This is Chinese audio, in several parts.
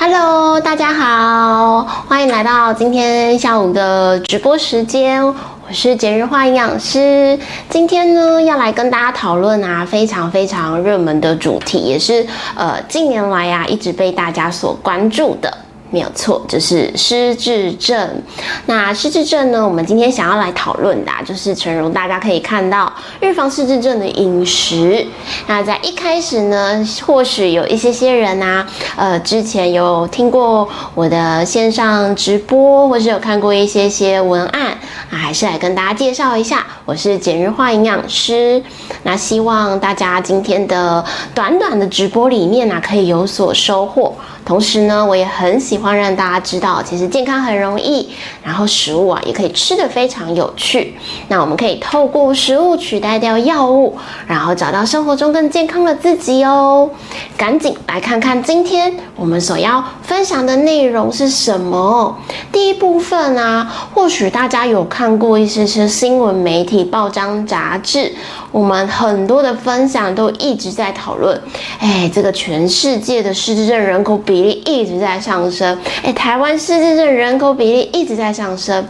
Hello，大家好，欢迎来到今天下午的直播时间。我是节日化营养师，今天呢要来跟大家讨论啊非常非常热门的主题，也是呃近年来呀一直被大家所关注的。没有错，就是失智症。那失智症呢？我们今天想要来讨论的，就是诚如大家可以看到，预防失智症的饮食。那在一开始呢，或许有一些些人啊，呃，之前有听过我的线上直播，或是有看过一些些文案啊，还是来跟大家介绍一下，我是简日化营养师。那希望大家今天的短短的直播里面呢，可以有所收获。同时呢，我也很喜欢让大家知道，其实健康很容易，然后食物啊也可以吃得非常有趣。那我们可以透过食物取代掉药物，然后找到生活中更健康的自己哦。赶紧来看看今天我们所要分享的内容是什么。第一部分啊，或许大家有看过一些些新闻媒体、报章、杂志，我们很多的分享都一直在讨论，哎，这个全世界的失智症人口比。例一直在上升，哎，台湾失智症人口比例一直在上升，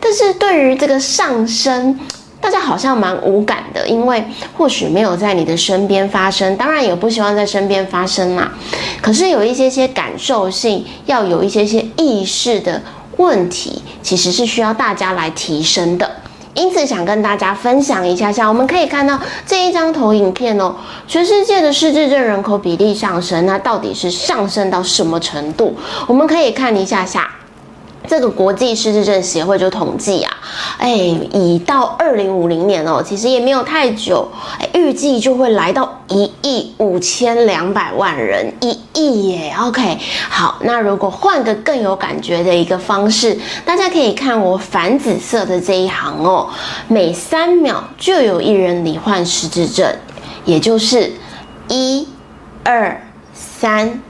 但是对于这个上升，大家好像蛮无感的，因为或许没有在你的身边发生，当然也不希望在身边发生嘛。可是有一些些感受性，要有一些些意识的问题，其实是需要大家来提升的。因此，想跟大家分享一下下，我们可以看到这一张投影片哦，全世界的失智症人口比例上升，那到底是上升到什么程度？我们可以看一下下。这个国际失智症协会就统计啊，哎，已到二零五零年哦，其实也没有太久，哎，预计就会来到一亿五千两百万人，一亿耶，OK，好，那如果换个更有感觉的一个方式，大家可以看我反紫色的这一行哦，每三秒就有一人罹患失智症，也就是一、二、三。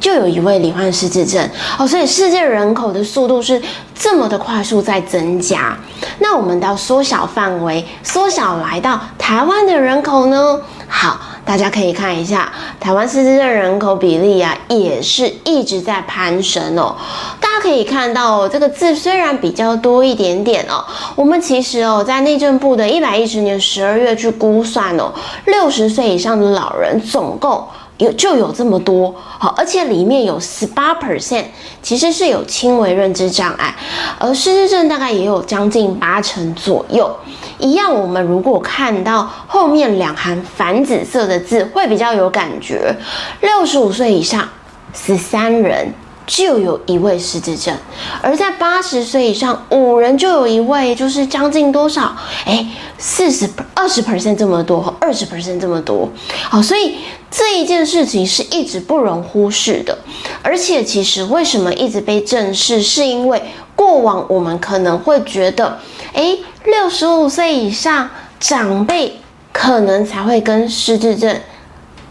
就有一位罹患失智症哦，所以世界人口的速度是这么的快速在增加。那我们到缩小范围，缩小来到台湾的人口呢？好，大家可以看一下台湾失智症人口比例啊，也是一直在攀升哦。大家可以看到这个字虽然比较多一点点哦，我们其实哦，在内政部的一百一十年十二月去估算哦，六十岁以上的老人总共。有就有这么多好，而且里面有十八 percent 其实是有轻微认知障碍，而失智症大概也有将近八成左右。一样，我们如果看到后面两行反紫色的字，会比较有感觉。六十五岁以上，十三人。就有一位失智症，而在八十岁以上，五人就有一位，就是将近多少？哎，四十二十 percent 这么多，二十 percent 这么多。好，所以这一件事情是一直不容忽视的。而且，其实为什么一直被正视，是因为过往我们可能会觉得，哎，六十五岁以上长辈可能才会跟失智症。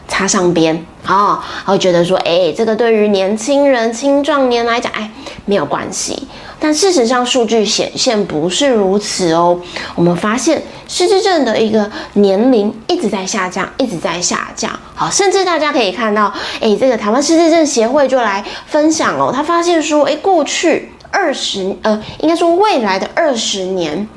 插上边啊，会觉得说，哎，这个对于年轻人、青壮年来讲，哎，没有关系。但事实上，数据显现不是如此哦。我们发现失智症的一个年龄一直在下降，一直在下降。好，甚至大家可以看到，哎，这个台湾失智症协会就来分享哦，他发现说，哎，过去二十，呃，应该说未来的二十年，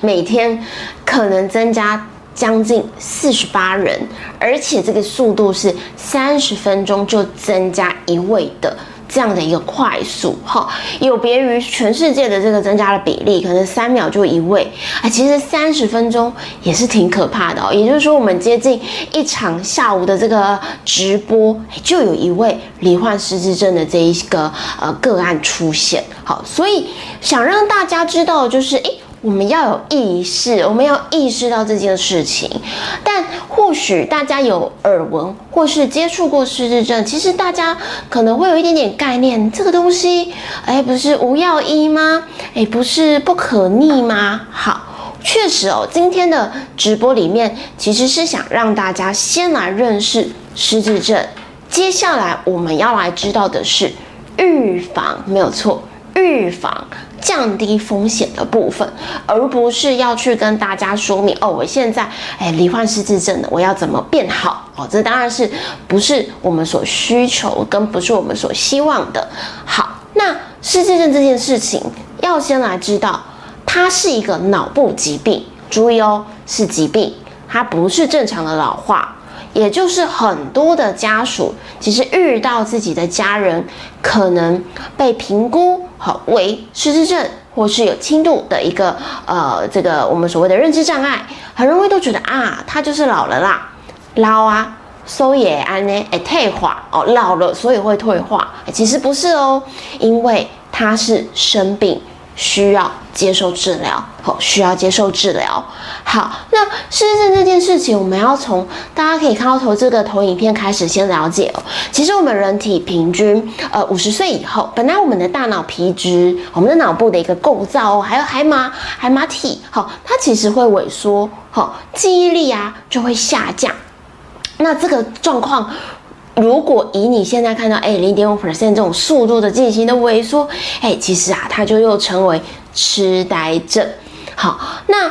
每天可能增加。将近四十八人，而且这个速度是三十分钟就增加一位的这样的一个快速，哈，有别于全世界的这个增加的比例，可能三秒就一位，啊，其实三十分钟也是挺可怕的哦。也就是说，我们接近一场下午的这个直播，就有一位罹患失智症的这一个呃个案出现，好，所以想让大家知道就是，诶。我们要有意识，我们要意识到这件事情。但或许大家有耳闻或是接触过失智症，其实大家可能会有一点点概念。这个东西，哎，不是无药医吗？哎，不是不可逆吗？好，确实哦。今天的直播里面，其实是想让大家先来认识失智症。接下来我们要来知道的是预防，没有错，预防。降低风险的部分，而不是要去跟大家说明哦，我现在哎罹患失智症了，我要怎么变好哦？这当然是不是我们所需求，跟不是我们所希望的。好，那失智症这件事情，要先来知道，它是一个脑部疾病，注意哦，是疾病，它不是正常的老化。也就是很多的家属，其实遇到自己的家人可能被评估好为失智症，或是有轻度的一个呃这个我们所谓的认知障碍，很容易都觉得啊，他就是老了啦，老啊，所以安呢，哎退化哦，老了所以会退化，其实不是哦，因为他是生病。需要接受治疗，好，需要接受治疗。好，那失智症这件事情，我们要从大家可以看到投这个投影片开始先了解哦。其实我们人体平均，呃，五十岁以后，本来我们的大脑皮质，我们的脑部的一个构造哦，还有海马海马体，好，它其实会萎缩，好，记忆力啊就会下降。那这个状况。如果以你现在看到，哎，零点五 percent 这种速度的进行的萎缩，哎，其实啊，它就又成为痴呆症。好，那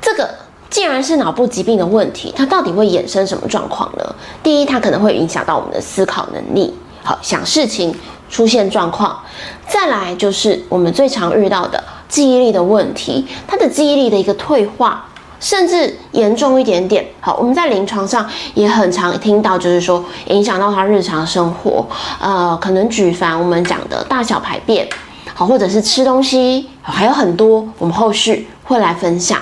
这个既然是脑部疾病的问题，它到底会衍生什么状况呢？第一，它可能会影响到我们的思考能力，好，想事情出现状况。再来就是我们最常遇到的记忆力的问题，它的记忆力的一个退化。甚至严重一点点，好，我们在临床上也很常听到，就是说影响到他日常生活，呃，可能举凡我们讲的大小排便，好，或者是吃东西，还有很多，我们后续会来分享，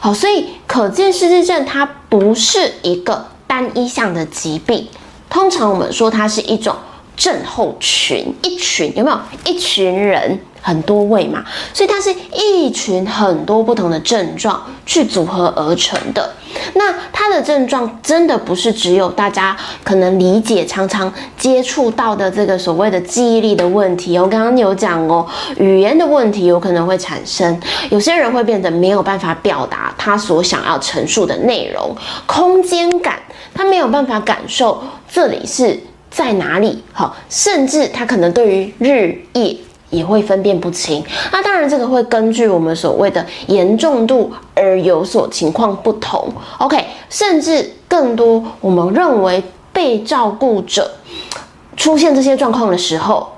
好，所以可见失智症它不是一个单一项的疾病，通常我们说它是一种症候群，一群有没有？一群人？很多位嘛，所以它是一群很多不同的症状去组合而成的。那它的症状真的不是只有大家可能理解、常常接触到的这个所谓的记忆力的问题。我刚刚有讲哦，语言的问题有可能会产生，有些人会变得没有办法表达他所想要陈述的内容，空间感他没有办法感受这里是在哪里。好，甚至他可能对于日夜。也会分辨不清，那当然这个会根据我们所谓的严重度而有所情况不同。OK，甚至更多，我们认为被照顾者出现这些状况的时候，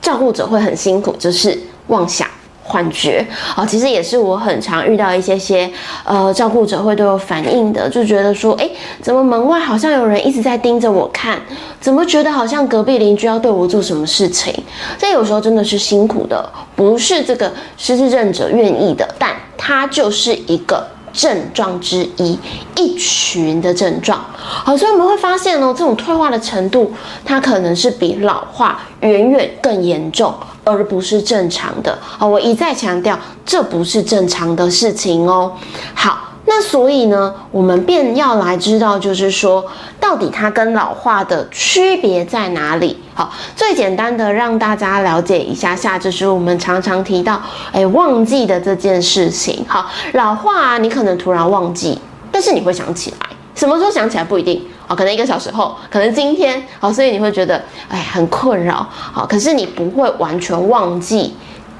照顾者会很辛苦，就是妄想。幻觉啊，其实也是我很常遇到一些些呃照顾者会对我反映的，就觉得说，哎，怎么门外好像有人一直在盯着我看，怎么觉得好像隔壁邻居要对我做什么事情？这有时候真的是辛苦的，不是这个失智症者愿意的，但它就是一个。症状之一，一群的症状，好，所以我们会发现哦，这种退化的程度，它可能是比老化远远更严重，而不是正常的。好，我一再强调，这不是正常的事情哦。好。那所以呢，我们便要来知道，就是说，到底它跟老化的区别在哪里？好，最简单的让大家了解一下下，就是我们常常提到，哎，忘记的这件事情。好，老化啊你可能突然忘记，但是你会想起来，什么时候想起来不一定啊，可能一个小时后，可能今天，好，所以你会觉得，哎，很困扰，好，可是你不会完全忘记。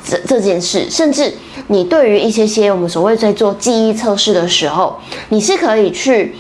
这这件事，甚至你对于一些些我们所谓在做记忆测试的时候，你是可以去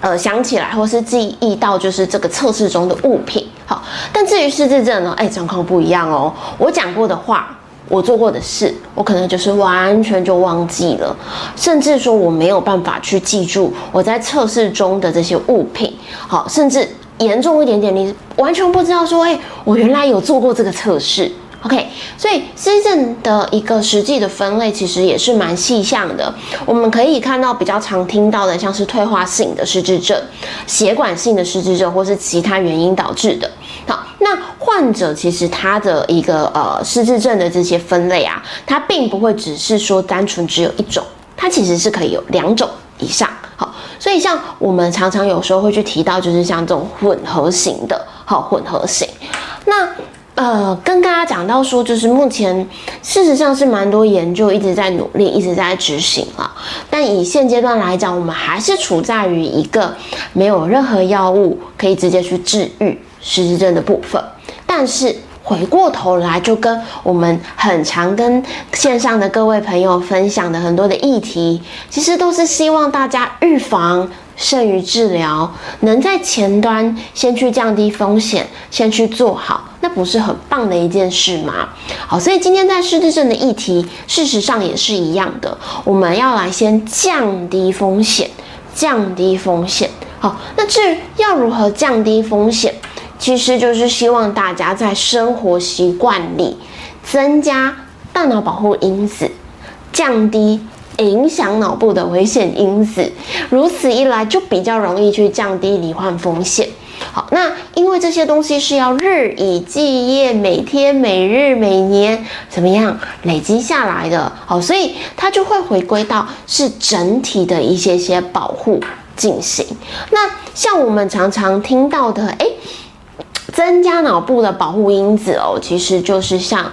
呃想起来，或是记忆到就是这个测试中的物品。好，但至于失智症呢，哎，状况不一样哦。我讲过的话，我做过的事，我可能就是完全就忘记了，甚至说我没有办法去记住我在测试中的这些物品。好，甚至严重一点点，你完全不知道说，哎，我原来有做过这个测试。OK，所以失智症的一个实际的分类其实也是蛮细项的。我们可以看到比较常听到的，像是退化性的失智症、血管性的失智症，或是其他原因导致的。好，那患者其实他的一个呃失智症的这些分类啊，它并不会只是说单纯只有一种，它其实是可以有两种以上。好，所以像我们常常有时候会去提到，就是像这种混合型的，好混合型，那。呃，跟大家讲到说，就是目前事实上是蛮多研究一直在努力，一直在执行了。但以现阶段来讲，我们还是处在于一个没有任何药物可以直接去治愈失智症的部分。但是回过头来，就跟我们很常跟线上的各位朋友分享的很多的议题，其实都是希望大家预防胜于治疗，能在前端先去降低风险，先去做好，那不是很棒的一件事吗？好，所以今天在失智症的议题，事实上也是一样的，我们要来先降低风险，降低风险。好，那至于要如何降低风险？其实就是希望大家在生活习惯里增加大脑保护因子，降低影响脑部的危险因子。如此一来，就比较容易去降低罹患风险。好，那因为这些东西是要日以继夜，每天、每日、每年怎么样累积下来的，好，所以它就会回归到是整体的一些些保护进行。那像我们常常听到的，哎。增加脑部的保护因子哦，其实就是像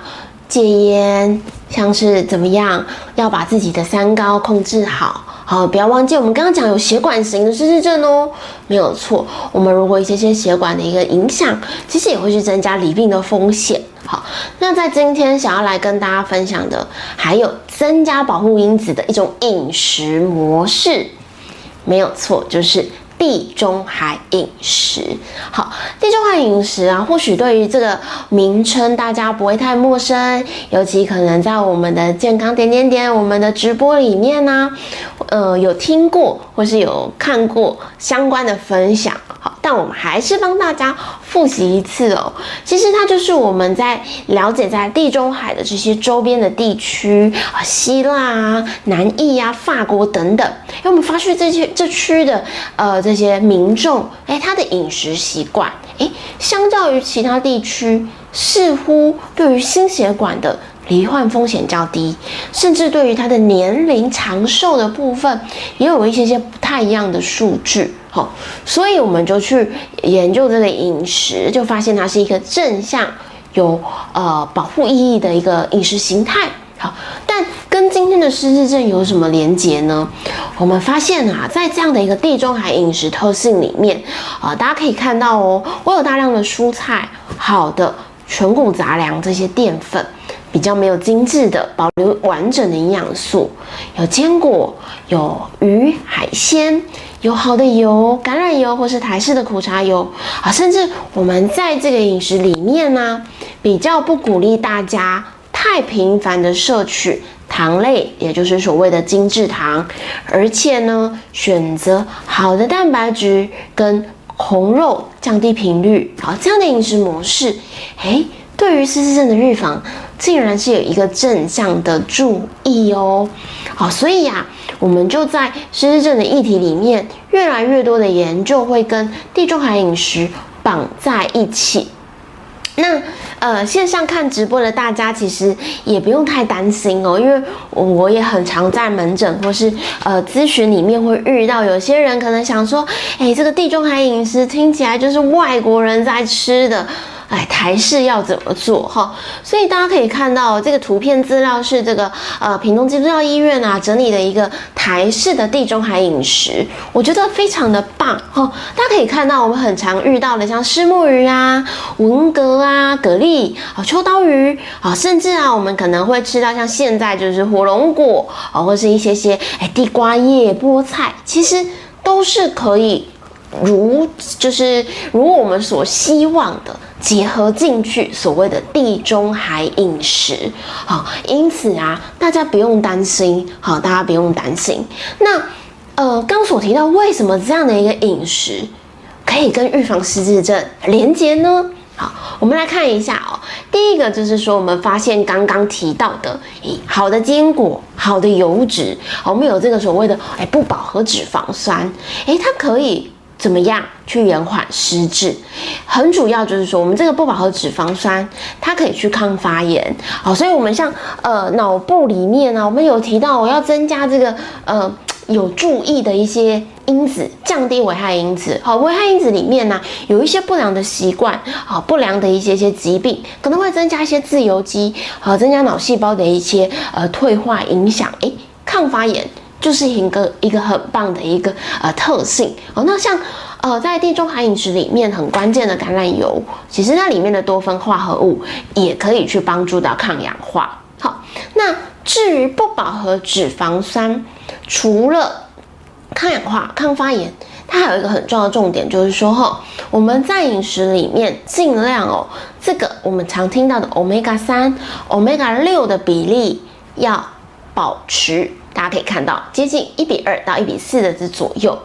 戒烟，像是怎么样要把自己的三高控制好，好不要忘记我们刚刚讲有血管型的失智症哦，没有错。我们如果一些些血管的一个影响，其实也会去增加罹病的风险。好，那在今天想要来跟大家分享的，还有增加保护因子的一种饮食模式，没有错，就是。地中海饮食，好，地中海饮食啊，或许对于这个名称大家不会太陌生，尤其可能在我们的健康点点点，我们的直播里面呢，呃，有听过或是有看过相关的分享。但我们还是帮大家复习一次哦。其实它就是我们在了解在地中海的这些周边的地区啊，希腊啊、南意啊、法国等等。因为我们发现这些这区的呃这些民众，哎，他的饮食习惯，哎，相较于其他地区，似乎对于心血管的罹患风险较低，甚至对于他的年龄长寿的部分，也有一些些不太一样的数据。好，所以我们就去研究这个饮食，就发现它是一个正向、有呃保护意义的一个饮食形态。好，但跟今天的失智症有什么连结呢？我们发现啊，在这样的一个地中海饮食特性里面啊，大家可以看到哦，我有大量的蔬菜，好的全谷杂粮这些淀粉。比较没有精致的，保留完整的营养素，有坚果，有鱼海鲜，有好的油，橄榄油或是台式的苦茶油。啊，甚至我们在这个饮食里面呢，比较不鼓励大家太频繁的摄取糖类，也就是所谓的精制糖，而且呢，选择好的蛋白质跟红肉，降低频率，好这样的饮食模式，诶，对于失智症的预防。竟然是有一个正向的注意哦，好，所以呀，我们就在失智症的议题里面，越来越多的研究会跟地中海饮食绑在一起。那呃，线上看直播的大家其实也不用太担心哦，因为我也很常在门诊或是呃咨询里面会遇到有些人可能想说，哎，这个地中海饮食听起来就是外国人在吃的。哎，台式要怎么做哈？所以大家可以看到这个图片资料是这个呃屏东基督教医院啊整理的一个台式的地中海饮食，我觉得非常的棒哈。大家可以看到我们很常遇到的像虱目鱼啊、文蛤啊、蛤蜊啊、秋刀鱼啊，甚至啊我们可能会吃到像现在就是火龙果啊，或是一些些哎地瓜叶、菠菜，其实都是可以如就是如我们所希望的。结合进去，所谓的地中海饮食，好，因此啊，大家不用担心，好，大家不用担心。那，呃，刚所提到，为什么这样的一个饮食可以跟预防失智症连接呢？好，我们来看一下哦。第一个就是说，我们发现刚刚提到的，咦，好的坚果，好的油脂，我们有这个所谓的哎不饱和脂肪酸，哎，它可以。怎么样去延缓失智？很主要就是说，我们这个不饱和脂肪酸，它可以去抗发炎。好，所以我们像呃脑部里面呢，我们有提到我要增加这个呃有注意的一些因子，降低危害因子。好，危害因子里面呢，有一些不良的习惯，好不良的一些些疾病，可能会增加一些自由基，好增加脑细胞的一些呃退化影响。诶，抗发炎。就是一个一个很棒的一个呃特性哦。那像呃在地中海饮食里面很关键的橄榄油，其实那里面的多酚化合物也可以去帮助到抗氧化。好，那至于不饱和脂肪酸，除了抗氧化、抗发炎，它还有一个很重要的重点，就是说哈，我们在饮食里面尽量哦，这个我们常听到的 omega 三、omega 六的比例要保持，大家可以看到接近一比二到一比四的这左右。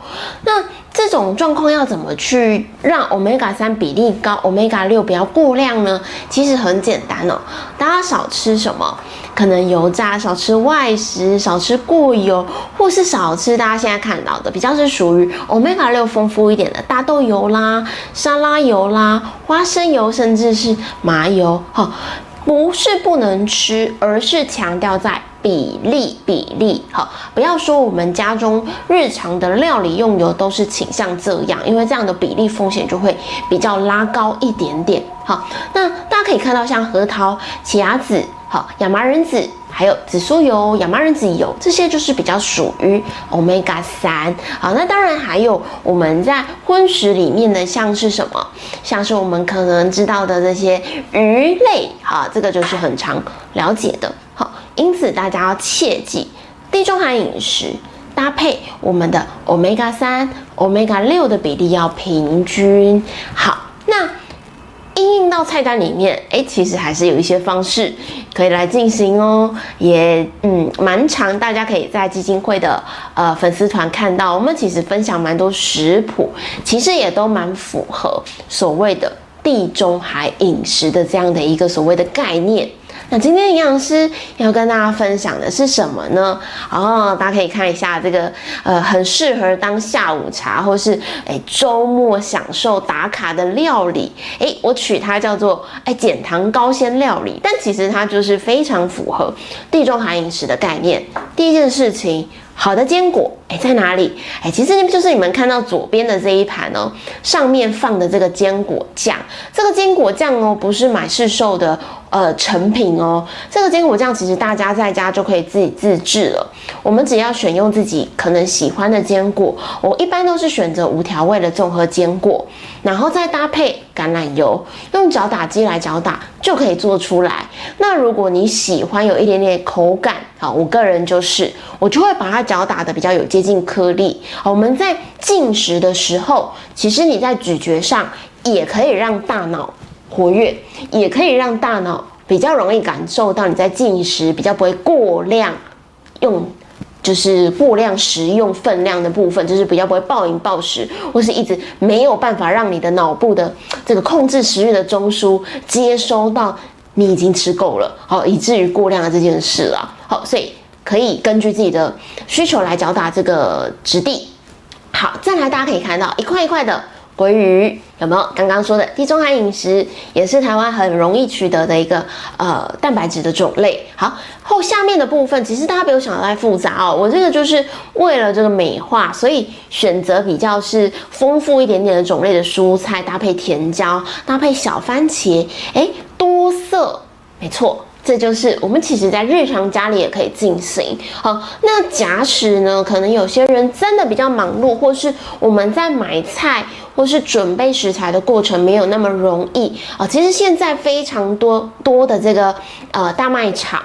那这种状况要怎么去让 omega 三比例高，omega 六不要过量呢？其实很简单哦，大家少吃什么？可能油炸少吃，外食少吃过油，或是少吃大家现在看到的比较是属于 omega 六丰富一点的大豆油啦、沙拉油啦、花生油，甚至是麻油。哈，不是不能吃，而是强调在。比例比例好，不要说我们家中日常的料理用油都是倾向这样，因为这样的比例风险就会比较拉高一点点。好，那大家可以看到，像核桃、奇亚籽、好亚麻仁籽，还有紫苏油、亚麻仁籽油，这些就是比较属于 omega 三。好，那当然还有我们在荤食里面的，像是什么，像是我们可能知道的这些鱼类，好，这个就是很常了解的。因此，大家要切记，地中海饮食搭配我们的 omega 三、omega 六的比例要平均。好，那应用到菜单里面，哎，其实还是有一些方式可以来进行哦。也嗯，蛮长，大家可以在基金会的呃粉丝团看到，我们其实分享蛮多食谱，其实也都蛮符合所谓的地中海饮食的这样的一个所谓的概念。那今天营养师要跟大家分享的是什么呢？哦，大家可以看一下这个，呃，很适合当下午茶或是哎周末享受打卡的料理。哎，我取它叫做哎减糖高纤料理，但其实它就是非常符合地中海饮食的概念。第一件事情。好的坚果，哎，在哪里？哎，其实就是你们看到左边的这一盘哦，上面放的这个坚果酱。这个坚果酱哦，不是买市售的呃成品哦。这个坚果酱其实大家在家就可以自己自制了。我们只要选用自己可能喜欢的坚果，我一般都是选择无调味的综合坚果，然后再搭配橄榄油，用搅打机来搅打就可以做出来。那如果你喜欢有一点点口感，好，我个人就是我就会把它搅打的比较有接近颗粒。好，我们在进食的时候，其实你在咀嚼上也可以让大脑活跃，也可以让大脑比较容易感受到你在进食，比较不会过量用，就是过量食用分量的部分，就是比较不会暴饮暴食，或是一直没有办法让你的脑部的这个控制食欲的中枢接收到。你已经吃够了，好，以至于过量的这件事了，好，所以可以根据自己的需求来脚打这个质地。好，再来大家可以看到一块一块的鲑鱼，有没有？刚刚说的地中海饮食也是台湾很容易取得的一个呃蛋白质的种类。好，后下面的部分其实大家不用想太复杂哦，我这个就是为了这个美化，所以选择比较是丰富一点点的种类的蔬菜，搭配甜椒，搭配小番茄，哎。多色，没错，这就是我们其实在日常家里也可以进行。好，那假使呢，可能有些人真的比较忙碌，或是我们在买菜或是准备食材的过程没有那么容易啊。其实现在非常多多的这个呃大卖场，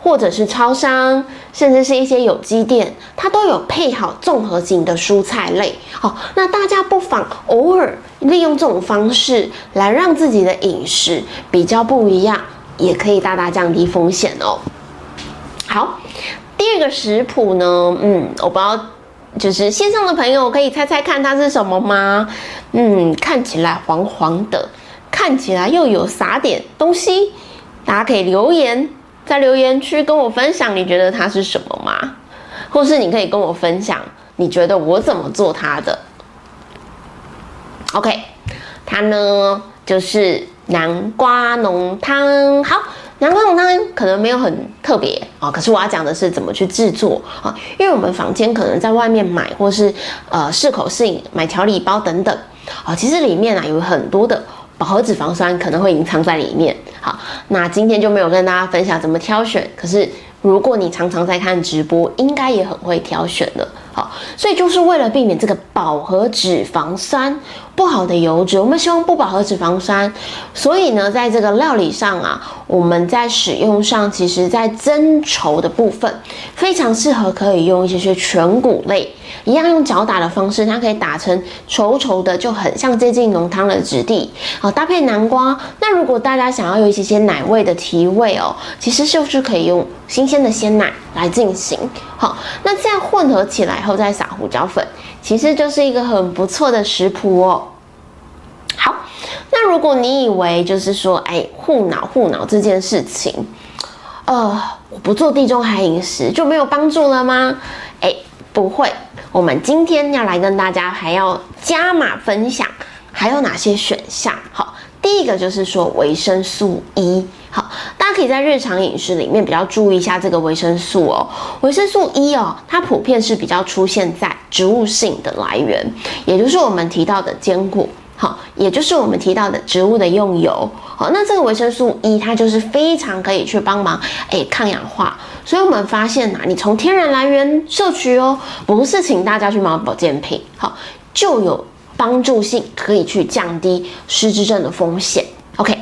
或者是超商，甚至是一些有机店，它都有配好综合型的蔬菜类。好，那大家不妨偶尔。利用这种方式来让自己的饮食比较不一样，也可以大大降低风险哦。好，第二个食谱呢，嗯，我不知道，就是线上的朋友可以猜猜看它是什么吗？嗯，看起来黄黄的，看起来又有撒点东西，大家可以留言在留言区跟我分享，你觉得它是什么吗？或是你可以跟我分享，你觉得我怎么做它的？OK，它呢就是南瓜浓汤。好，南瓜浓汤可能没有很特别啊，可是我要讲的是怎么去制作啊，因为我们房间可能在外面买，或是呃适口性买调理包等等啊，其实里面啊有很多的饱和脂肪酸可能会隐藏在里面。好，那今天就没有跟大家分享怎么挑选，可是如果你常常在看直播，应该也很会挑选的。好，所以就是为了避免这个饱和脂肪酸不好的油脂，我们希望不饱和脂肪酸。所以呢，在这个料理上啊，我们在使用上，其实在增稠的部分，非常适合可以用一些些全谷类。一样用搅打的方式，它可以打成稠稠的，就很像接近浓汤的质地。好，搭配南瓜。那如果大家想要有一些些奶味的提味哦，其实就是可以用新鲜的鲜奶来进行。好，那这样混合起来后再撒胡椒粉，其实就是一个很不错的食谱哦。好，那如果你以为就是说，哎，护脑护脑这件事情，呃，我不做地中海饮食就没有帮助了吗？哎，不会。我们今天要来跟大家还要加码分享，还有哪些选项？好，第一个就是说维生素 E，好，大家可以在日常饮食里面比较注意一下这个维生素哦。维生素 E 哦，它普遍是比较出现在植物性的来源，也就是我们提到的坚果。好，也就是我们提到的植物的用油，好，那这个维生素 E 它就是非常可以去帮忙，哎，抗氧化。所以我们发现呐，你从天然来源摄取哦，不是请大家去买保健品，好，就有帮助性，可以去降低失智症的风险。OK，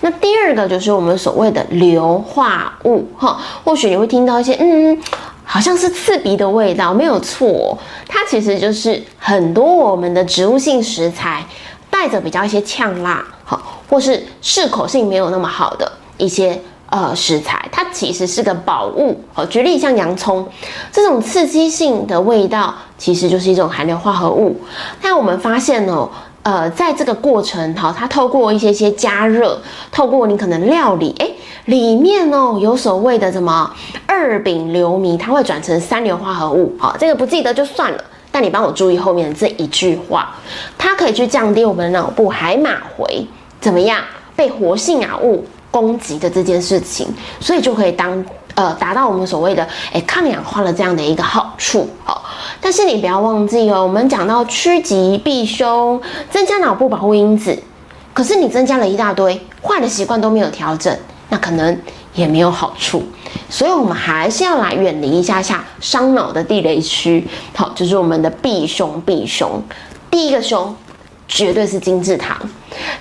那第二个就是我们所谓的硫化物，哈，或许你会听到一些，嗯，好像是刺鼻的味道，没有错，它其实就是很多我们的植物性食材。带着比较一些呛辣，好，或是适口性没有那么好的一些呃食材，它其实是个宝物。好，举例像洋葱这种刺激性的味道，其实就是一种含硫化合物。那我们发现哦，呃，在这个过程，好，它透过一些些加热，透过你可能料理，哎，里面哦有所谓的什么二丙硫醚，它会转成三硫化合物。好，这个不记得就算了。但你帮我注意后面这一句话，它可以去降低我们的脑部海马回怎么样被活性氧物攻击的这件事情，所以就可以当呃达到我们所谓的诶抗氧化的这样的一个好处哦。但是你不要忘记哦，我们讲到趋吉避凶，增加脑部保护因子，可是你增加了一大堆坏的习惯都没有调整，那可能。也没有好处，所以我们还是要来远离一下下伤脑的地雷区。好，就是我们的避凶避凶。第一个凶，绝对是精制糖。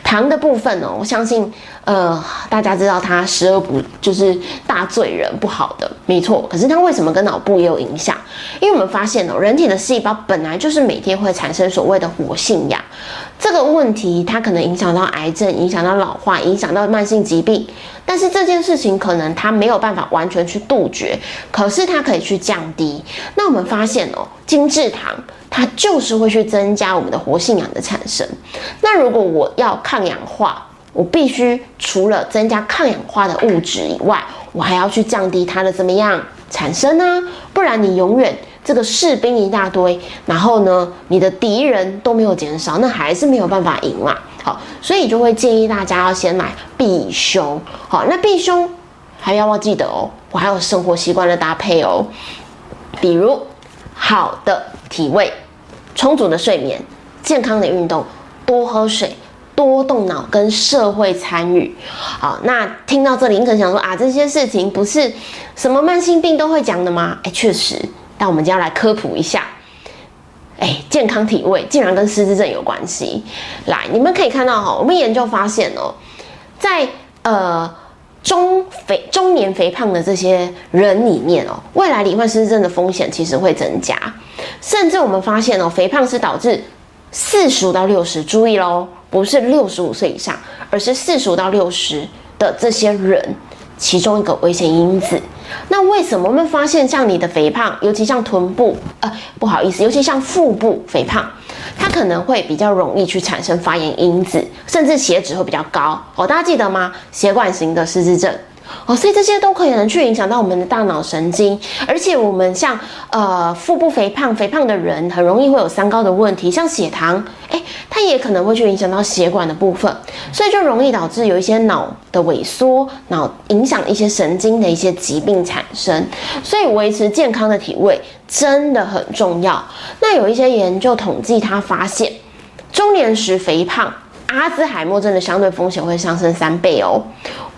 糖的部分哦，我相信，呃，大家知道它十恶不就是大罪人不好的，没错。可是它为什么跟脑部也有影响？因为我们发现哦，人体的细胞本来就是每天会产生所谓的活性氧，这个问题它可能影响到癌症，影响到老化，影响到慢性疾病。但是这件事情可能它没有办法完全去杜绝，可是它可以去降低。那我们发现哦，精制糖它就是会去增加我们的活性氧的产生。那如果我要抗氧化，我必须除了增加抗氧化的物质以外，我还要去降低它的怎么样产生呢？不然你永远这个士兵一大堆，然后呢，你的敌人都没有减少，那还是没有办法赢嘛。好，所以就会建议大家要先买避凶。好，那避凶还要要记得哦，我还有生活习惯的搭配哦，比如好的体位、充足的睡眠、健康的运动、多喝水、多动脑跟社会参与。好，那听到这里，你可能想说啊，这些事情不是什么慢性病都会讲的吗？哎，确实，但我们就要来科普一下。哎，健康体位竟然跟失智症有关系。来，你们可以看到哈，我们研究发现哦，在呃中肥中年肥胖的这些人里面哦，未来罹患失智症的风险其实会增加。甚至我们发现哦，肥胖是导致四十五到六十，注意喽，不是六十五岁以上，而是四十五到六十的这些人其中一个危险因子。那为什么我们发现像你的肥胖，尤其像臀部，呃，不好意思，尤其像腹部肥胖，它可能会比较容易去产生发炎因子，甚至血脂会比较高哦。大家记得吗？血管型的失智症。哦，所以这些都可以能去影响到我们的大脑神经，而且我们像呃腹部肥胖、肥胖的人，很容易会有三高的问题，像血糖，哎，它也可能会去影响到血管的部分，所以就容易导致有一些脑的萎缩，脑影响一些神经的一些疾病产生。所以维持健康的体位真的很重要。那有一些研究统计，他发现中年时肥胖，阿兹海默症的相对风险会上升三倍哦，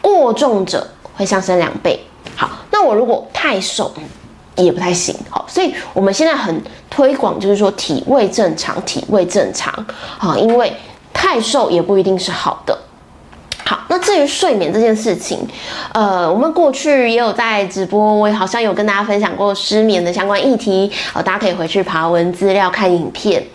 过重者。会上升两倍。好，那我如果太瘦，也不太行。好，所以我们现在很推广，就是说体位正常，体位正常。好，因为太瘦也不一定是好的。对，于睡眠这件事情，呃，我们过去也有在直播，我也好像有跟大家分享过失眠的相关议题，呃，大家可以回去爬文资料看影片。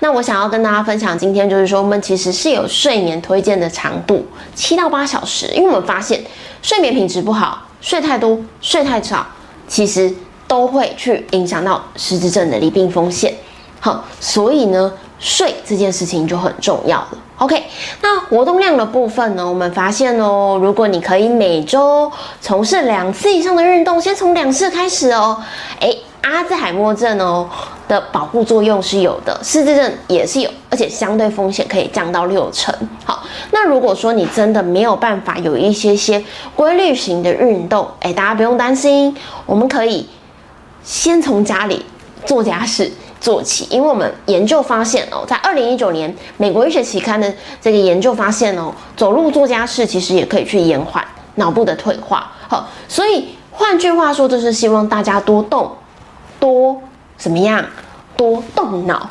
那我想要跟大家分享，今天就是说，我们其实是有睡眠推荐的长度，七到八小时，因为我们发现睡眠品质不好，睡太多、睡太少，其实都会去影响到失智症的罹病风险。好，所以呢，睡这件事情就很重要了。OK，那活动量的部分呢？我们发现哦，如果你可以每周从事两次以上的运动，先从两次开始哦。哎，阿兹海默症哦的保护作用是有的，失智症也是有，而且相对风险可以降到六成。好，那如果说你真的没有办法有一些些规律型的运动，哎，大家不用担心，我们可以先从家里做家事。做起，因为我们研究发现哦，在二零一九年美国医学期刊的这个研究发现哦，走路做家事其实也可以去延缓脑部的退化。好，所以换句话说，就是希望大家多动，多怎么样，多动脑，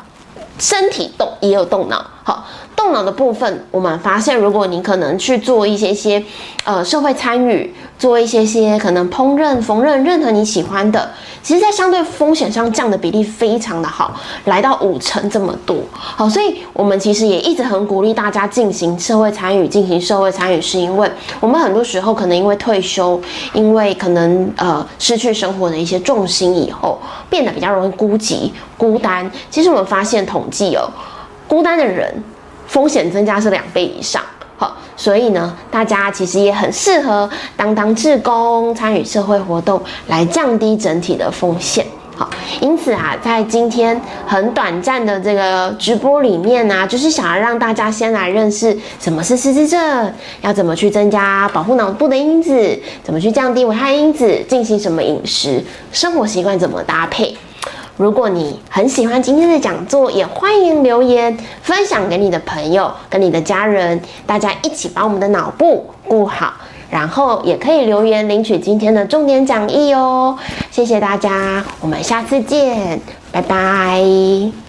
身体动也有动脑。好，动脑的部分，我们发现，如果你可能去做一些些呃社会参与，做一些些可能烹饪、缝纫，任何你喜欢的。其实，在相对风险上降的比例非常的好，来到五成这么多。好，所以我们其实也一直很鼓励大家进行社会参与，进行社会参与，是因为我们很多时候可能因为退休，因为可能呃失去生活的一些重心以后，变得比较容易孤寂、孤单。其实我们发现统计哦，孤单的人风险增加是两倍以上。好，所以呢，大家其实也很适合当当志工，参与社会活动，来降低整体的风险。好，因此啊，在今天很短暂的这个直播里面呢，就是想要让大家先来认识什么是失智症，要怎么去增加保护脑部的因子，怎么去降低危害因子，进行什么饮食生活习惯怎么搭配。如果你很喜欢今天的讲座，也欢迎留言分享给你的朋友、跟你的家人，大家一起把我们的脑部顾好。然后也可以留言领取今天的重点讲义哦。谢谢大家，我们下次见，拜拜。